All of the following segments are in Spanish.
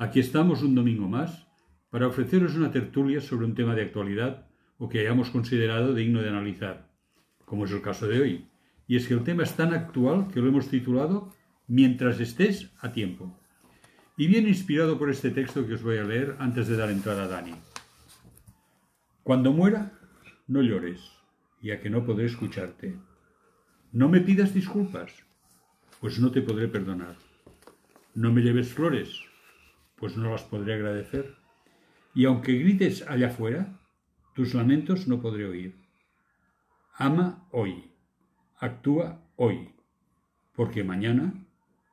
Aquí estamos un domingo más para ofreceros una tertulia sobre un tema de actualidad o que hayamos considerado digno de analizar, como es el caso de hoy. Y es que el tema es tan actual que lo hemos titulado Mientras estés a tiempo. Y viene inspirado por este texto que os voy a leer antes de dar entrada a Dani. Cuando muera, no llores, ya que no podré escucharte. No me pidas disculpas, pues no te podré perdonar. No me lleves flores, pues no las podré agradecer. Y aunque grites allá afuera, tus lamentos no podré oír. Ama hoy, actúa hoy, porque mañana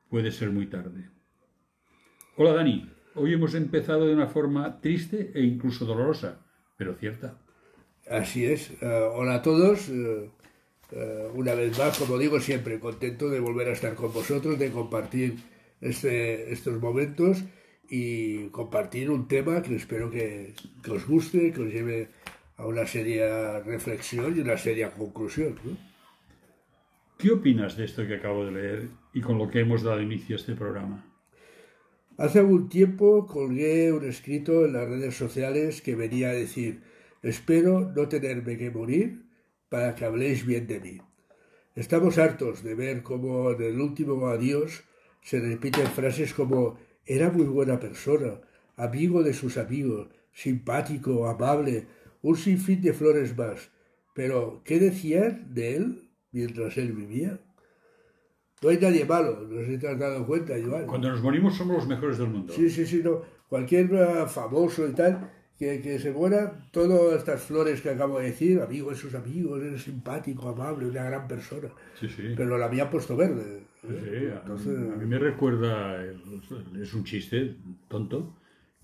puede ser muy tarde. Hola Dani, hoy hemos empezado de una forma triste e incluso dolorosa, pero cierta. Así es. Uh, hola a todos. Uh, uh, una vez más, como digo siempre, contento de volver a estar con vosotros, de compartir este, estos momentos y compartir un tema que espero que, que, os guste, que os lleve a una seria reflexión y una seria conclusión. ¿no? ¿Qué opinas de esto que acabo de leer y con lo que hemos dado inicio a este programa? Hace algún tiempo colgué un escrito en las redes sociales que venía a decir Espero no tenerme que morir para que habléis bien de mí. Estamos hartos de ver cómo en el último adiós se repiten frases como era muy buena persona, amigo de sus amigos, simpático, amable, un sinfín de flores más. Pero, ¿qué decían de él mientras él vivía? No hay nadie malo, no te has dado cuenta, Joan. Cuando nos morimos somos los mejores del mundo. Sí, sí, sí, no. Cualquier famoso y tal que, que, se muera, todas estas flores que acabo de decir, amigo de sus amigos, eres simpático, amable, una gran persona. Sí, sí. Pero la había puesto verde. Sí. Entonces... A, mí me recuerda, es un chiste tonto,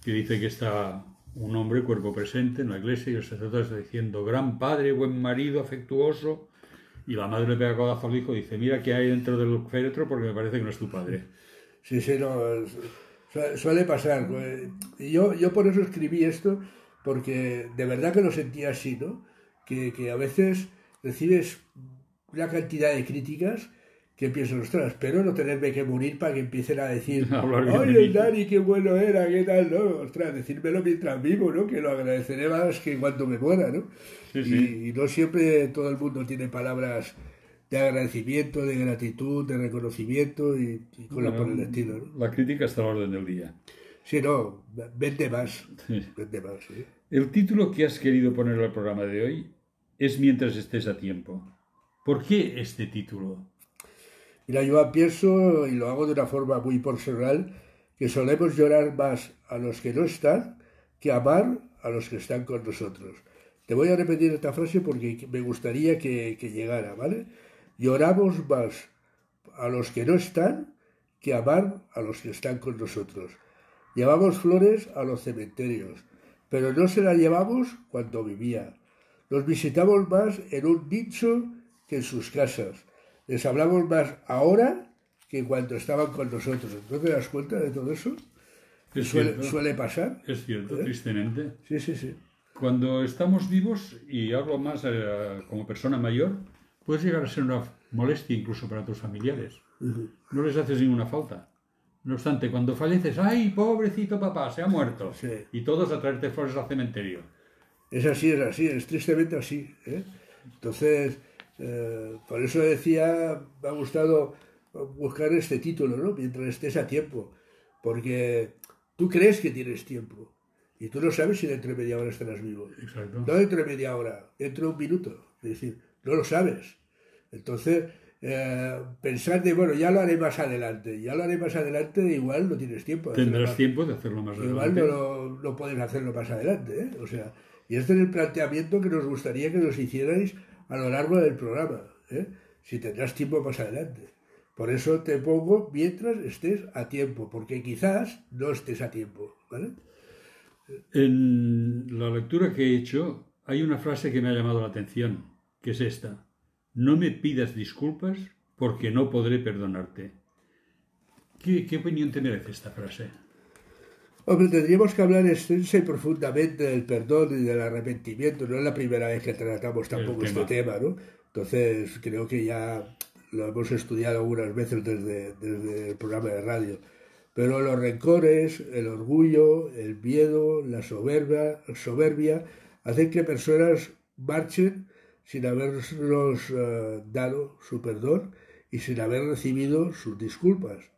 que dice que está un hombre cuerpo presente en la iglesia y el sacerdote está diciendo, gran padre, buen marido, afectuoso, y la madre le pega codazo al hijo y dice, mira qué hay dentro del féretro porque me parece que no es tu padre. Sí, sí, no, suele pasar. Y yo, yo por eso escribí esto, porque de verdad que lo sentía así, ¿no? Que, que a veces recibes una cantidad de críticas que piensas, ostras, espero no tenerme que morir para que empiecen a decir, oye, Dani, qué bueno era, qué tal, ¿no? Ostras, decírmelo mientras vivo, ¿no? Que lo agradeceré más que cuando me muera, ¿no? Sí, sí. Y, y, no siempre todo el mundo tiene palabras de agradecimiento, de gratitud, de reconocimiento y, y con bueno, por el estilo. ¿no? La crítica está a la orden del día. Sí, no, vende más. Vende más ¿sí? El título que has querido poner al programa de hoy es Mientras estés a tiempo. ¿Por qué este título? Mira, yo pienso, y lo hago de una forma muy personal, que solemos llorar más a los que no están que amar a los que están con nosotros. Te voy a repetir esta frase porque me gustaría que, que llegara, ¿vale? Lloramos más a los que no están que amar a los que están con nosotros. Llevamos flores a los cementerios, pero no se las llevamos cuando vivía. Los visitamos más en un nicho que en sus casas. Les hablamos más ahora que cuando estaban con nosotros. ¿No te das cuenta de todo eso? Es suele, cierto. suele pasar. Es cierto, ¿Eh? tristemente. Sí, sí, sí. Cuando estamos vivos, y hablo más eh, como persona mayor, puedes llegar a ser una molestia incluso para tus familiares. Uh -huh. No les haces ninguna falta. No obstante, cuando falleces, ¡ay, pobrecito papá, se ha muerto! Sí. Y todos a traerte flores al cementerio. Es así, es así, es tristemente así. ¿eh? Entonces, eh, por eso decía, me ha gustado buscar este título, ¿no? Mientras estés a tiempo. Porque tú crees que tienes tiempo. Y tú no sabes si dentro de media hora estarás vivo. Exacto. No dentro de media hora, dentro de un minuto. Es decir, no lo sabes. Entonces, eh, pensar de, bueno, ya lo haré más adelante, ya lo haré más adelante, igual no tienes tiempo. De Tendrás más, tiempo de hacerlo más igual adelante. no, lo, no puedes hacerlo más adelante, ¿eh? O sea, y este es el planteamiento que nos gustaría que nos hicierais a lo largo del programa, ¿eh? si tendrás tiempo más adelante. Por eso te pongo mientras estés a tiempo, porque quizás no estés a tiempo. En la lectura que he hecho hay una frase que me ha llamado la atención, que es esta. No me pidas disculpas porque no podré perdonarte. ¿Qué, qué opinión te merece esta frase? Hombre, tendríamos que hablar extensa y profundamente del perdón y del arrepentimiento. No es la primera vez que tratamos tampoco este tema. tema, ¿no? Entonces, creo que ya lo hemos estudiado algunas veces desde, desde el programa de radio. Pero los rencores, el orgullo, el miedo, la soberbia, soberbia hacen que personas marchen sin habernos eh, dado su perdón y sin haber recibido sus disculpas.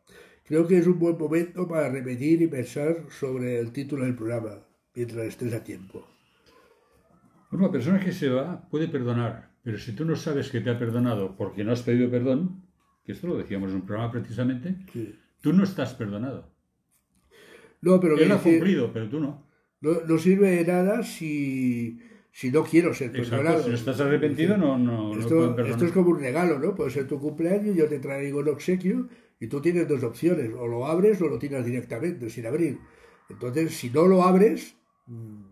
Creo que es un buen momento para repetir y pensar sobre el título del programa, mientras estés a tiempo. Una persona que se va puede perdonar, pero si tú no sabes que te ha perdonado porque no has pedido perdón, que esto lo decíamos en un programa precisamente, tú no estás perdonado. No, pero Él ha cumplido, pero tú no. No, sirve de nada si, si no quiero ser perdonado. si no estás arrepentido, no, no, esto, esto es como un regalo, ¿no? Puede ser tu cumpleaños, yo te traigo un obsequio y tú tienes dos opciones, o lo abres o lo tiras directamente, sin abrir. Entonces, si no lo abres, mm,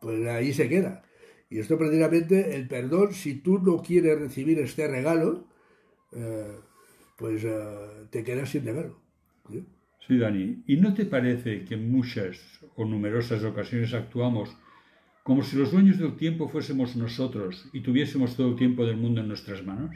pues ahí se queda. Y esto precisamente, el perdón, si tú no quieres recibir este regalo, eh, pues eh, te quedas sin regalo. ¿sí? Dani. ¿Y no te parece que en muchas o numerosas ocasiones actuamos como si los dueños del tiempo fuésemos nosotros y tuviésemos todo el tiempo del mundo en nuestras manos?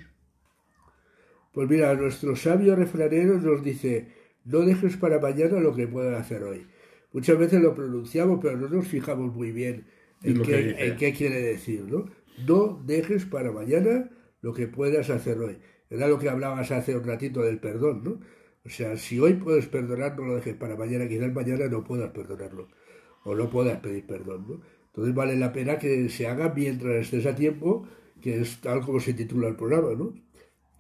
Pues mira, nuestro sabio refranero nos dice, no dejes para mañana lo que puedas hacer hoy. Muchas veces lo pronunciamos, pero no nos fijamos muy bien en, qué, quiere decir, ¿no? No dejes para mañana lo que puedas hacer hoy. Era lo que hablabas hace un ratito del perdón, ¿no? O sea, si hoy puedes perdonar, no lo dejes para mañana, quizás mañana no puedas perdonarlo o no puedas pedir perdón, ¿no? Entonces vale la pena que se haga mientras estés a tiempo, que es tal como se titula el programa, ¿no?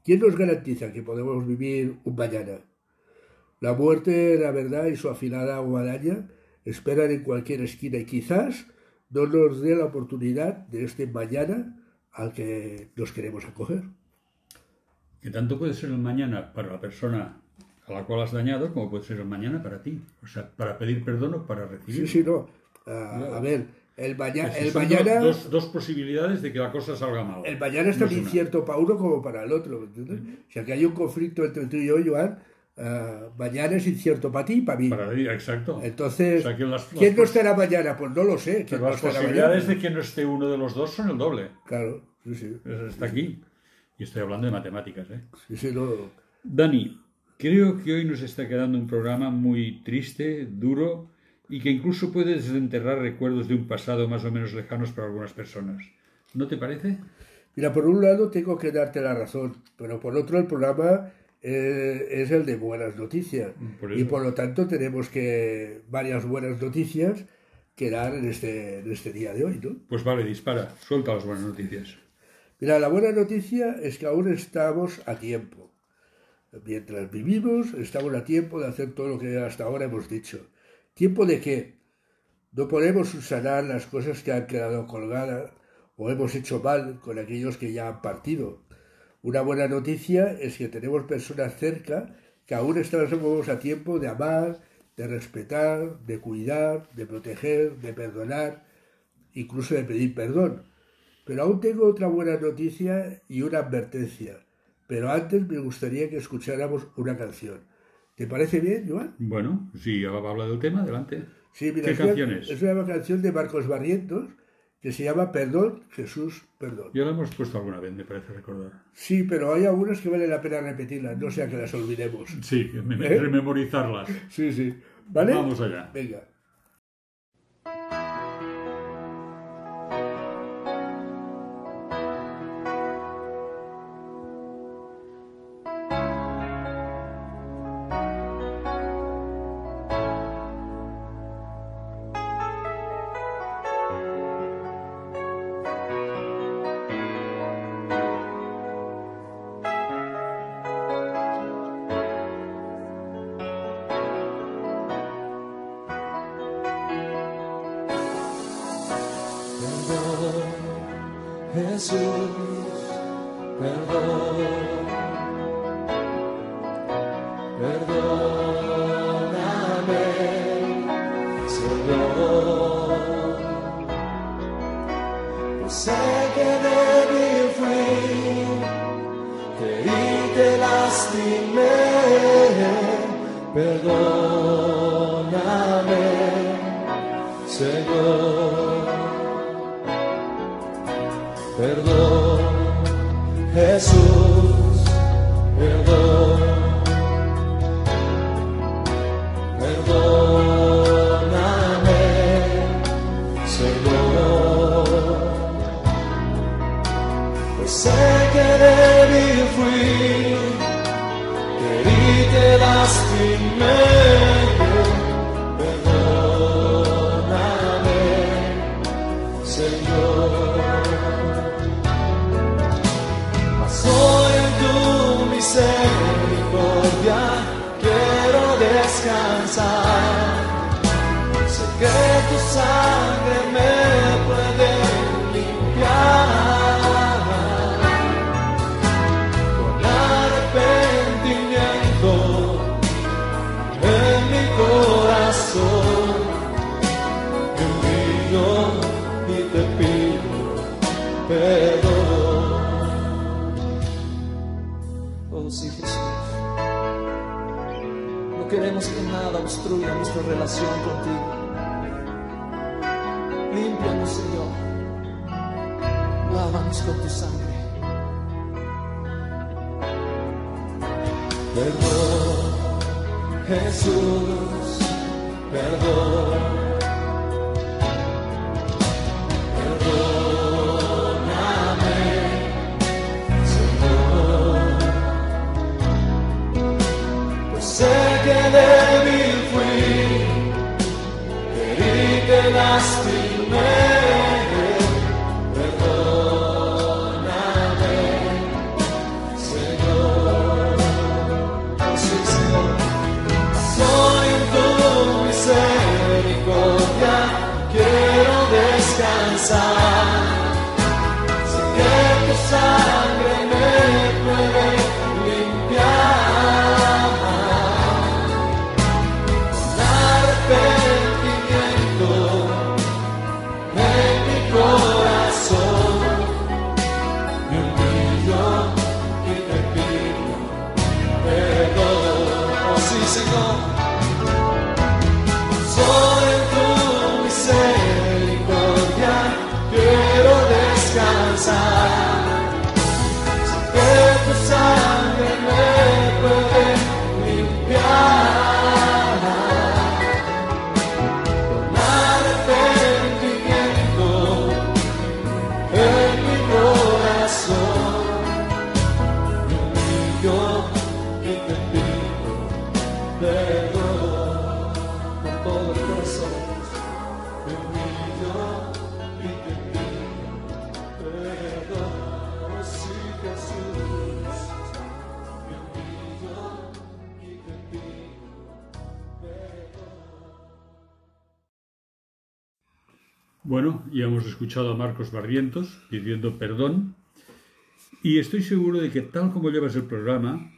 ¿Quién nos garantiza que podemos vivir un mañana? La muerte, la verdad y su afilada guadaña esperan en cualquier esquina y quizás no nos dé la oportunidad de este mañana al que nos queremos acoger. Que tanto puede ser el mañana para la persona a la cual has dañado como puede ser el mañana para ti. O sea, para pedir perdón o para recibir. Sí, sí, no. a ver, el, mañana... Dos, posibilidades de que la cosa salga mal. El mañana es tan incierto para uno como para el otro. ¿entiendes? O sea, que hay un conflicto entre tú y yo, Joan, uh, mañana es incierto para ti y para mí. Para ti, exacto. Entonces, ¿quién no estará mañana? Pues no lo sé. Pero las posibilidades de que no esté uno de los dos son el doble. Claro, sí, sí. Está aquí. Y estoy hablando de matemáticas, ¿eh? Sí, sí, no. Dani, creo que hoy nos está quedando un programa muy triste, duro y que incluso puede desenterrar recuerdos de un pasado más o menos lejanos para algunas personas. ¿No te parece? Mira, por un lado tengo que darte la razón, pero por otro el programa eh, es el de buenas noticias y por lo tanto tenemos que varias buenas noticias que dar en este, en este día de hoy, ¿no? Pues vale, dispara, suelta las buenas noticias. Mira, la buena noticia es que aún estamos a tiempo. Mientras vivimos, estamos a tiempo de hacer todo lo que hasta ahora hemos dicho. ¿Tiempo de qué? No podemos sanar las cosas que han quedado colgadas o hemos hecho mal con aquellos que ya han partido. Una buena noticia es que tenemos personas cerca que aún estamos a tiempo de amar, de respetar, de cuidar, de proteger, de perdonar, incluso de pedir perdón. Pero aún tengo otra buena noticia y una advertencia. Pero antes me gustaría que escucháramos una canción. ¿Te parece bien, Joan? Bueno, si habla del tema, adelante. Sí, mira, ¿Qué canción es? Es una canción de Marcos Barrientos que se llama Perdón, Jesús, perdón. Ya la hemos puesto alguna vez, me parece recordar. Sí, pero hay algunas que vale la pena repetirlas, no sea que las olvidemos. Sí, ¿Eh? rememorizarlas. Sí, sí. ¿Vale? Vamos allá. Venga. to é. Relación contigo. Límpianos, Señor. Lávanos con tu sangre. Perdón, Jesús, perdón. Hemos escuchado a Marcos Barrientos pidiendo perdón y estoy seguro de que tal como llevas el programa,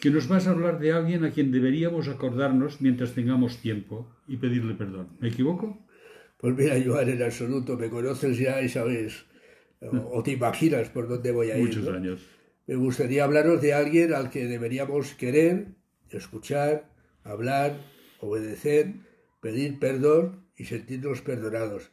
que nos vas a hablar de alguien a quien deberíamos acordarnos mientras tengamos tiempo y pedirle perdón. ¿Me equivoco? Pues mira, Joan, en absoluto, me conoces ya y sabes, o, o te imaginas por dónde voy a ir. Muchos ¿no? años. Me gustaría hablaros de alguien al que deberíamos querer, escuchar, hablar, obedecer, pedir perdón y sentirnos perdonados,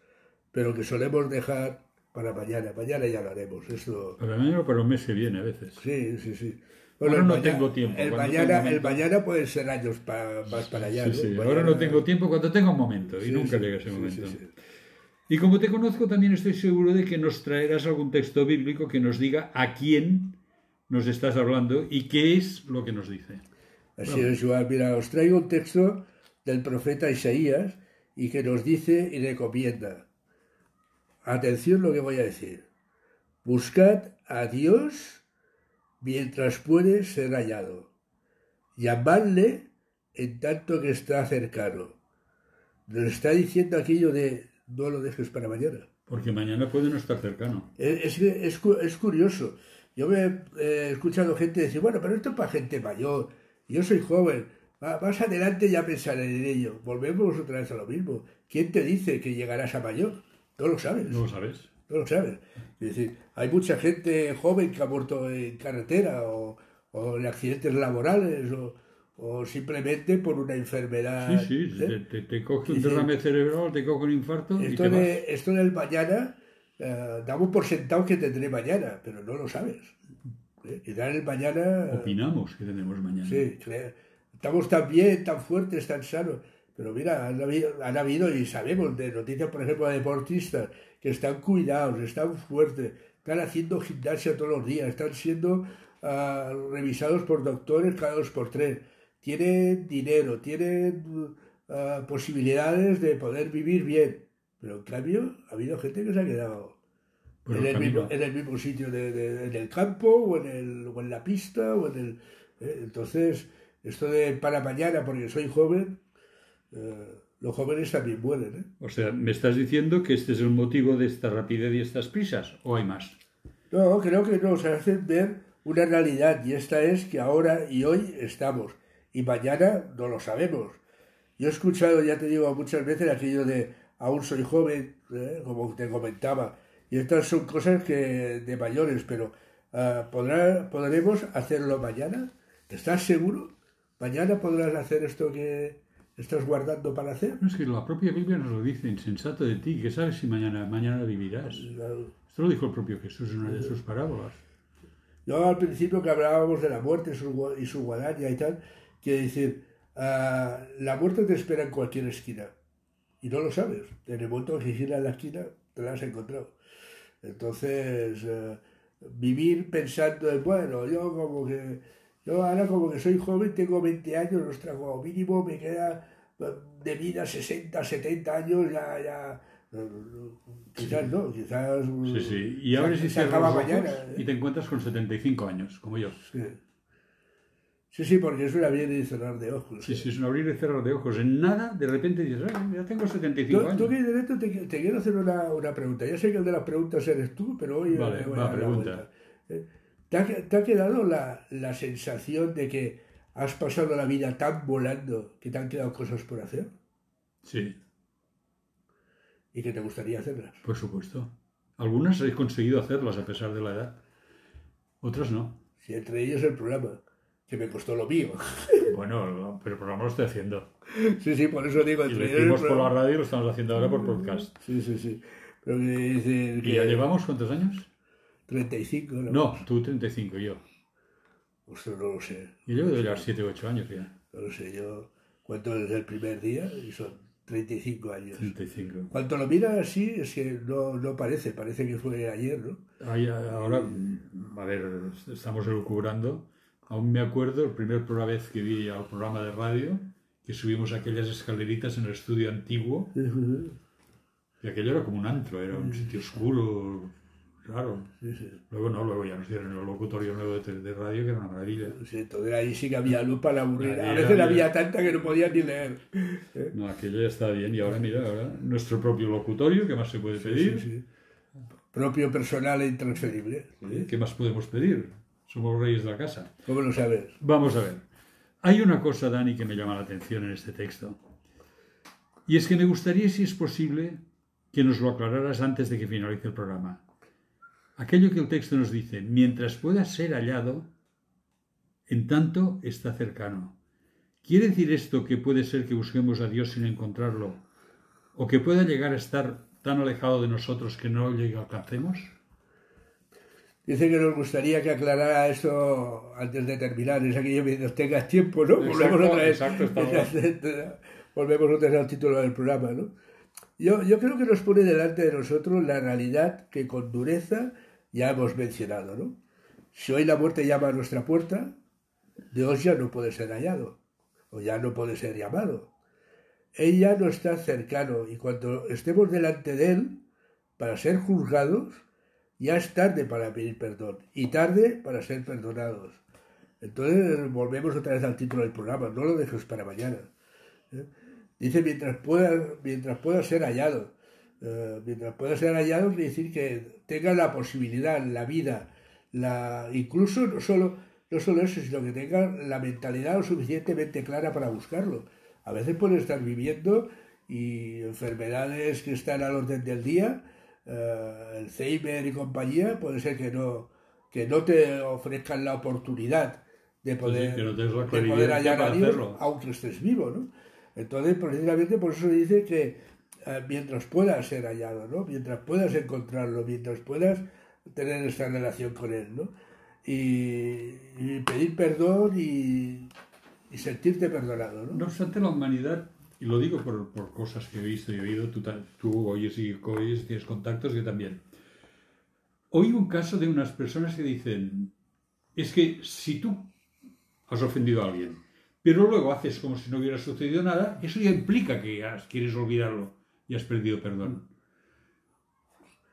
pero que solemos dejar para mañana. Mañana ya lo haremos. Esto, Para mañana o para un mes que viene a veces. sí, sí, sí. Ahora el no maña- tengo tiempo, El mañana, tengo el mañana puede ser años pa- más para allá. Sí, ¿no? sí. Mañana- Ahora no tengo tiempo cuando tenga un momento y nunca llega ese momento. Y como te conozco, también estoy seguro de que nos traerás algún texto bíblico que nos diga a quién nos estás hablando y qué es lo que nos dice. Así es, Joan. Mira, os traigo un texto del profeta Isaías y que nos dice y recomienda. Atención lo que voy a decir. Buscad a Dios mientras puede ser hallado. Llamadle en tanto que está cercano. Nos está diciendo aquello de no lo dejes para mañana. Porque mañana puede no estar cercano. Es, es, es cu- es curioso. Yo me eh, he escuchado gente decir, bueno, pero esto es para gente mayor. Yo soy joven. Más adelante ya pensaré en ello. Volvemos otra vez a lo mismo. ¿Quién te dice que llegarás a mayor? No lo sabes. ¿No lo sabes? No lo sabes. Es decir, hay mucha gente joven que ha muerto en carretera o, o en accidentes laborales o, o simplemente por una enfermedad. Sí, sí. ¿eh? Te, te- coge un sí. derrame cerebral, te coge un infarto y Esto, vas. del mañana, eh, damos por sentado que tendré mañana, pero no lo sabes. ¿eh? Y dar el mañana. Opinamos que tenemos mañana. Sí, estamos tan bien, tan fuertes, tan sanos. Pero mira, han habido, han habido, y sabemos de noticias, por ejemplo, de deportistas que están cuidados, están fuertes, están haciendo gimnasia todos los días, están siendo ah, revisados por doctores cada dos por tres. tienen dinero, tienen ah, posibilidades de poder vivir bien. Pero en cambio, ha habido gente que se ha quedado en, el mismo, camino. en el mismo sitio, de, de- en el campo o en, el, o en la pista. O en el, ¿eh? Entonces, esto de para mañana, porque soy joven, eh, los jóvenes también mueren. ¿eh? O sea, ¿me estás diciendo que este es el motivo de esta rapidez y estas prisas? ¿O hay más? No, creo que nos hacen ver una realidad y esta es que ahora y hoy estamos y mañana no lo sabemos. Yo he escuchado, ya te digo, muchas veces aquello de aún soy joven, ¿eh? como te comentaba, y estas son cosas que de mayores, pero ah, ¿podrá, ¿podremos hacerlo mañana? ¿Estás seguro? ¿Mañana podrás hacer esto que estás guardando para hacer? No, es que la propia Biblia nos lo dice, insensato de ti, que sabes si mañana, mañana vivirás. Esto lo dijo el propio Jesús en una de sus parábolas. Yo al principio que hablábamos de la muerte y su, guadaña y tal, quiere decir, ah, la muerte te espera en cualquier esquina y no lo sabes. En el momento que giras la esquina, te la has encontrado. Entonces, eh, vivir pensando en, bueno, yo como que, yo ahora como que soy joven, tengo 20 años, ostras, como mínimo me queda eh, de vida 60, 70 años, ya, ya, eh, quizás no, quizás... Sí, sí. Y abres y se acaba los mañana. ¿eh? y te encuentras con 75 años, como yo. Sí. Sí, sí, porque es un abrir y cerrar de ojos. Sí, ¿eh? sí, es un abrir y cerrar de ojos. En nada, de repente dices, "Ah, ya tengo 75 Tú, años. tú esto te, te quiero hacer una, una pregunta. Ya sé que el de las preguntas eres tú, pero hoy Vale, le voy va, a pregunta. vuelta. ¿Te ha, te ha quedado la, la sensación de que has pasado la vida tan volando que te han quedado cosas por hacer Sí, y que te gustaría hacerlas? por supuesto. Algunas he conseguido hacerlas a pesar de la edad. Otras no. Si entre ellos el programa, que me costó lo mío. Bueno, pero el programa lo estoy haciendo. sí, sí, por eso digo, Y lo hicimos por la radio y lo estamos haciendo ahora por podcast. Sí, sí, sí. Pero que dice ¿Y ya llevamos cuántos años? 35, ¿no? No, tú 35 y yo. Ostras, no lo sé. Yo llevo de llevar 7 o 8 años ya. No lo sé, yo cuento desde el primer día y son 35 años. 35. Cuando lo miras así, es que no, no parece, parece que fue ayer, ¿no? Ahora, a ver, estamos elucubrando. Aún me acuerdo la primera vez que vi al programa de radio, que subimos aquellas escaleritas en el estudio antiguo, y aquello era como un antro, era un sitio oscuro, raro. Sí, sí. Luego no, luego ya nos dieron el locutorio nuevo de, radio, que era una maravilla. Sí, entonces ahí sí que había luz para aburrir. A veces había- había tanta que no podía ni leer. No, aquello ya estaba bien, y ahora mira, ahora nuestro propio locutorio, ¿qué más se puede pedir? Sí. Propio personal e intransferible. ¿Qué más podemos pedir? Somos los reyes de la casa. ¿Cómo lo sabes? Vamos a ver. Hay una cosa, Dani, que me llama la atención en este texto. Y es que me gustaría, si es posible, que nos lo aclararas antes de que finalice el programa. Aquello que el texto nos dice, mientras pueda ser hallado, en tanto está cercano. ¿Quiere decir esto que puede ser que busquemos a Dios sin encontrarlo? ¿O que pueda llegar a estar tan alejado de nosotros que no a alcancemos? Dice que nos gustaría que aclarara esto antes de terminar. Es aquello mientras tengas tiempo, ¿no? Exacto, Volvemos otra vez. exacto, Volvemos otra vez al título del programa, ¿no? Yo, yo creo que nos pone delante de nosotros la realidad que con dureza ya hemos mencionado, ¿no? Si hoy la muerte llama a nuestra puerta, Dios ya no puede ser hallado, o ya no puede ser llamado. Él ya no está cercano, y cuando estemos delante de Él, para ser juzgados, ya es tarde para pedir perdón y tarde para ser perdonados. Entonces volvemos otra vez al título del programa, no lo dejes para mañana. ¿eh? Dice mientras pueda, mientras pueda ser hallado. Eh, mientras pueda ser hallado quiere decir que tenga la posibilidad, la vida, la, incluso no solo, no solo eso, sino que tenga la mentalidad lo suficientemente clara para buscarlo. A veces puede estar viviendo y enfermedades que están al orden del día, eh, Alzheimer y compañía, puede ser que no, que no te ofrezcan la oportunidad de poder, que no de poder hallar a Dios, aunque estés vivo, ¿no? Entonces, precisamente por eso dice que mientras puedas ser hallado, ¿no? Mientras puedas encontrarlo, mientras puedas tener esta relación con Él, ¿no? Y, pedir perdón y, sentirte perdonado, ¿no? No obstante, la humanidad, y lo digo por, por cosas que he visto y he oído, tú, tú oyes y oyes, tienes contactos, yo también. Oí un caso de unas personas que dicen, es que si tú has ofendido a alguien, pero luego haces como si no hubiera sucedido nada, eso ya implica que quieres olvidarlo y has perdido perdón.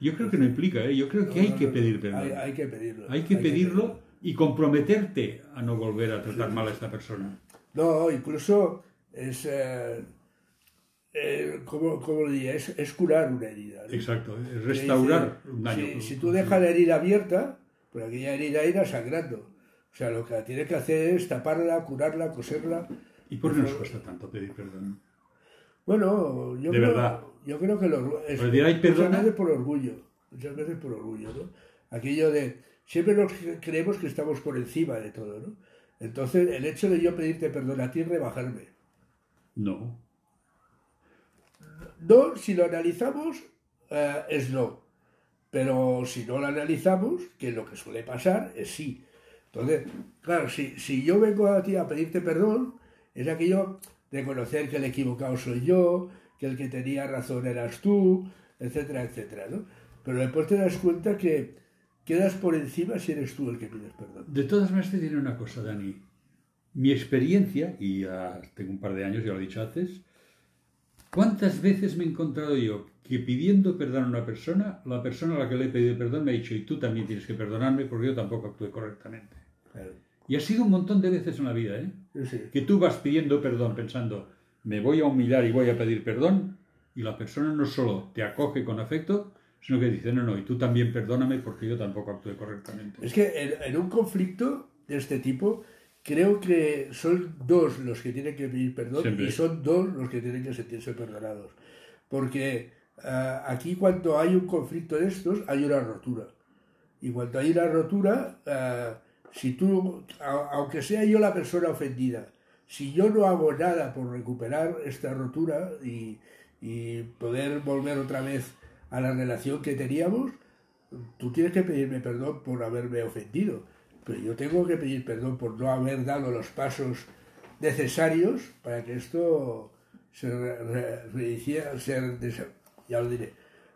Yo creo que no implica, ¿eh? yo creo que hay No, que no, pedir perdón. Hay, que pedirlo. Hay que pedirlo y comprometerte a no volver a tratar mal a esta persona. No, incluso es. eh, eh, ¿cómo, cómo lo diría? Es, es curar una herida. Exacto, es restaurar un daño. Si, si tú dejas la herida abierta, pues aquella herida irá sangrando. O sea, lo que tienes que hacer es taparla, curarla, coserla. ¿Y por qué nos cuesta tanto pedir perdón? Bueno, yo, De creo, verdad. yo creo que lo, es, Pues dirá, "Ay, perdona". muchas veces por orgullo. Muchas veces por orgullo, ¿no? Aquello de. Siempre nos creemos que estamos por encima de todo, ¿no? Entonces, el hecho de yo pedirte perdón a ti es rebajarme. No. No, si lo analizamos, eh, es no. Pero si no lo analizamos, que lo que suele pasar es sí. Entonces, claro, si, si yo vengo a ti a pedirte perdón, es aquello de conocer que el equivocado soy yo, que el que tenía razón eras tú, etcétera, etcétera, ¿no? Pero después te das cuenta que quedas por encima si eres tú el que pides perdón. De todas maneras, te diré una cosa, Dani. Mi experiencia, y ya tengo un par de años, ya lo he dicho antes, ¿cuántas veces me he encontrado yo que pidiendo perdón a una persona, la persona a la que le he pedido perdón me ha dicho, y tú también tienes que perdonarme porque yo tampoco actué correctamente? Claro. Y ha sido un montón de veces en la vida, ¿eh? Sí. Que tú vas pidiendo perdón pensando, me voy a humillar y voy a pedir perdón, y la persona no solo te acoge con afecto, sino que dice, no, no, y tú también perdóname porque yo tampoco actué correctamente. Es que en, en un conflicto de este tipo, creo que son dos los que tienen que pedir perdón Siempre. y son dos los que tienen que sentirse perdonados. Porque ah, aquí cuando hay un conflicto de estos, hay una rotura. Y cuando hay una rotura, ah, si tú, aunque sea yo la persona ofendida, si yo no hago nada por recuperar esta rotura y, y poder volver otra vez a la relación que teníamos, tú tienes que pedirme perdón por haberme ofendido, pero yo tengo que pedir perdón por no haber dado los pasos necesarios para que esto se, re- re- rehiciera- se, desa- ya lo diré,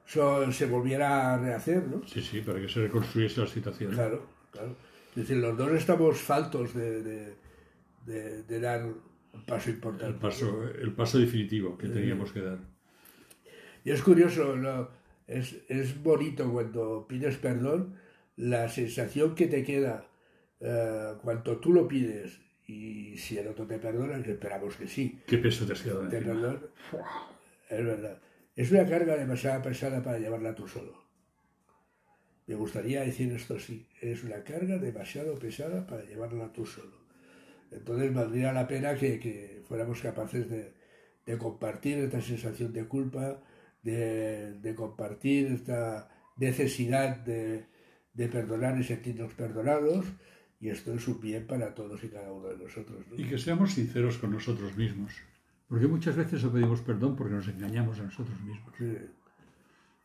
so- se volviera a rehacer, ¿no? Sí, sí, para que se reconstruyese la situación. Claro, claro. Es decir, los dos estamos faltos de, de- de- de dar un paso El importante. paso, el paso definitivo que teníamos que dar. Y es curioso, ¿no? es, es bonito cuando pides perdón, la sensación que te queda eh, cuando tú lo pides y si el otro te perdona, que esperamos que sí, ¿Qué peso te has quedado te perdona, es verdad. Es una carga demasiado pesada para llevarla tú solo. Me gustaría decir esto así, es una carga demasiado pesada para llevarla tú solo. Entonces valdría la pena que, que fuéramos capaces de, de compartir esta sensación de culpa, de, de compartir esta necesidad de, de perdonar y sentirnos perdonados, y esto es un bien para todos y cada uno de nosotros. ¿no? Y que seamos sinceros con nosotros mismos. Porque muchas veces no pedimos perdón porque nos engañamos a nosotros mismos. Sí.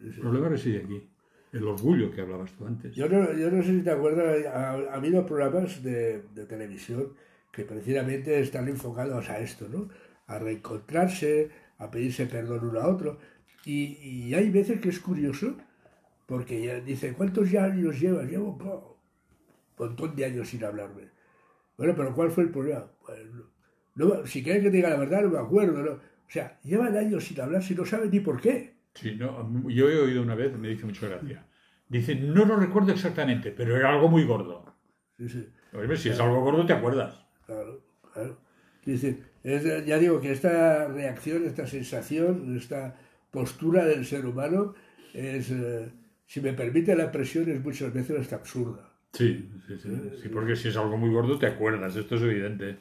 El problema reside aquí. El orgullo que hablabas tú antes. Yo no, yo no sé si te acuerdas, ha, ha habido programas de, televisión que precisamente están enfocados a esto, ¿no? A reencontrarse, a pedirse perdón uno a otro. Y, hay veces que es curioso, porque ya dice, ¿cuántos años llevas? Llevo un montón de años sin hablarme. Bueno, pero ¿cuál fue el problema? Pues, no- si quieres que te diga la verdad, no me acuerdo, ¿no? O sea, llevan años sin hablarse y no saben ni por qué. Sí, no, yo he oído una vez, me dice mucha gracia. Dice, no lo recuerdo exactamente, pero era algo muy gordo. Sí, sí. Oye, si es algo gordo, te acuerdas. Claro, claro. Es- ya digo que esta reacción, esta sensación, esta postura del ser humano es, eh, si me permite la expresión, es muchas veces hasta absurda. Sí, sí, sí, sí, porque si es algo muy gordo, te acuerdas. Esto es evidente.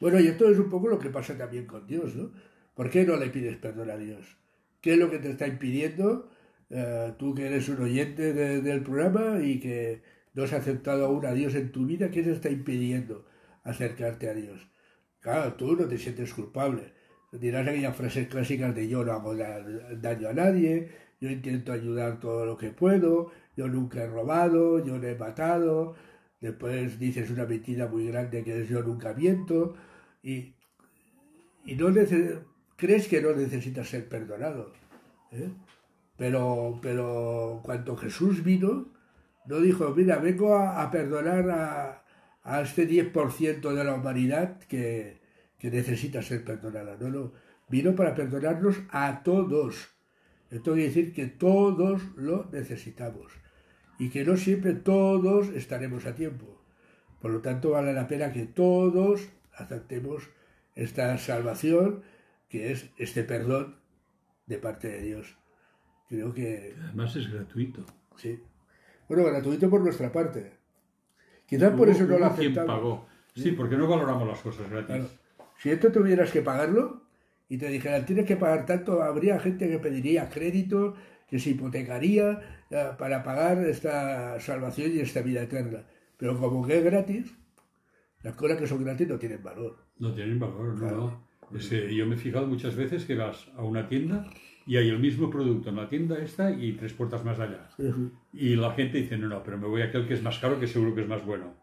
Bueno, y esto es un poco lo que pasa también con Dios, ¿no? ¿Por qué no le pides perdón a Dios? ¿Qué es lo que te está impidiendo? eh, tú que eres un oyente de- del programa y que no has aceptado aún a Dios en tu vida, ¿qué te está impidiendo acercarte a Dios? Claro, tú no te sientes culpable. Dirás aquellas frases clásicas de yo no hago da- daño a nadie, yo intento ayudar todo lo que puedo, yo nunca he robado, yo no he matado, después dices una mentira muy grande que es yo nunca miento, y, y no crees que no necesitas ser perdonado. ¿eh? Pero, pero cuando Jesús vino, no dijo, mira, vengo a, perdonar a, a este 10% de la humanidad que, que necesita ser perdonada. No, no. Vino para perdonarnos a todos. Esto quiere decir que todos lo necesitamos y que no siempre todos estaremos a tiempo. Por lo tanto, vale la pena que todos aceptemos esta salvación, que es este perdón de parte de Dios. Creo que... Además es gratuito. Sí. Bueno, gratuito por nuestra parte. Quizás por eso no lo aceptamos. pagó. Sí, porque no valoramos las cosas gratis. Si esto tuvieras que pagarlo y te dijeran tienes que pagar tanto, habría gente que pediría crédito, que se hipotecaría eh, para pagar esta salvación y esta vida eterna. Pero como que es gratis, las cosas que son gratis no tienen valor. No tienen valor, no. Yo me he fijado muchas veces que vas a una tienda y hay el mismo producto en la tienda esta y tres puertas más allá. Y la gente dice, no, no, pero me voy a aquel que es más caro que seguro que es más bueno.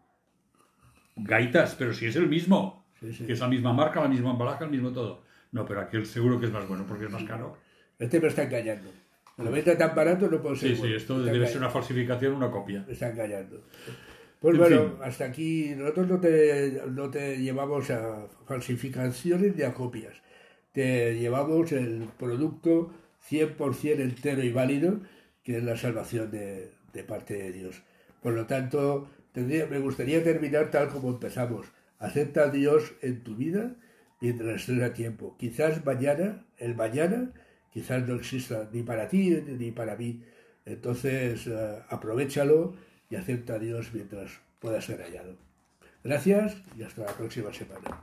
Gaitas, pero si es el mismo. Que es la misma marca, la misma embalaje, el mismo todo. No, pero aquel seguro que es más bueno porque es más caro. Este me está engañando. Lo vende tan barato no puedo ser. Sí, sí, esto debe ser una falsificación, una copia. Me está engañando. Pues bueno, hasta aquí nosotros no te, no te llevamos a falsificaciones ni a copias te llevamos el producto 100% entero y válido, que es la salvación de, parte de Dios. Por lo tanto, me gustaría terminar tal como empezamos. Acepta a Dios en tu vida mientras estés a tiempo. Quizás mañana, el mañana, quizás no exista ni para ti ni para mí. Entonces, uh, aprovechalo y acepta a Dios mientras pueda ser hallado. Gracias y hasta la próxima semana.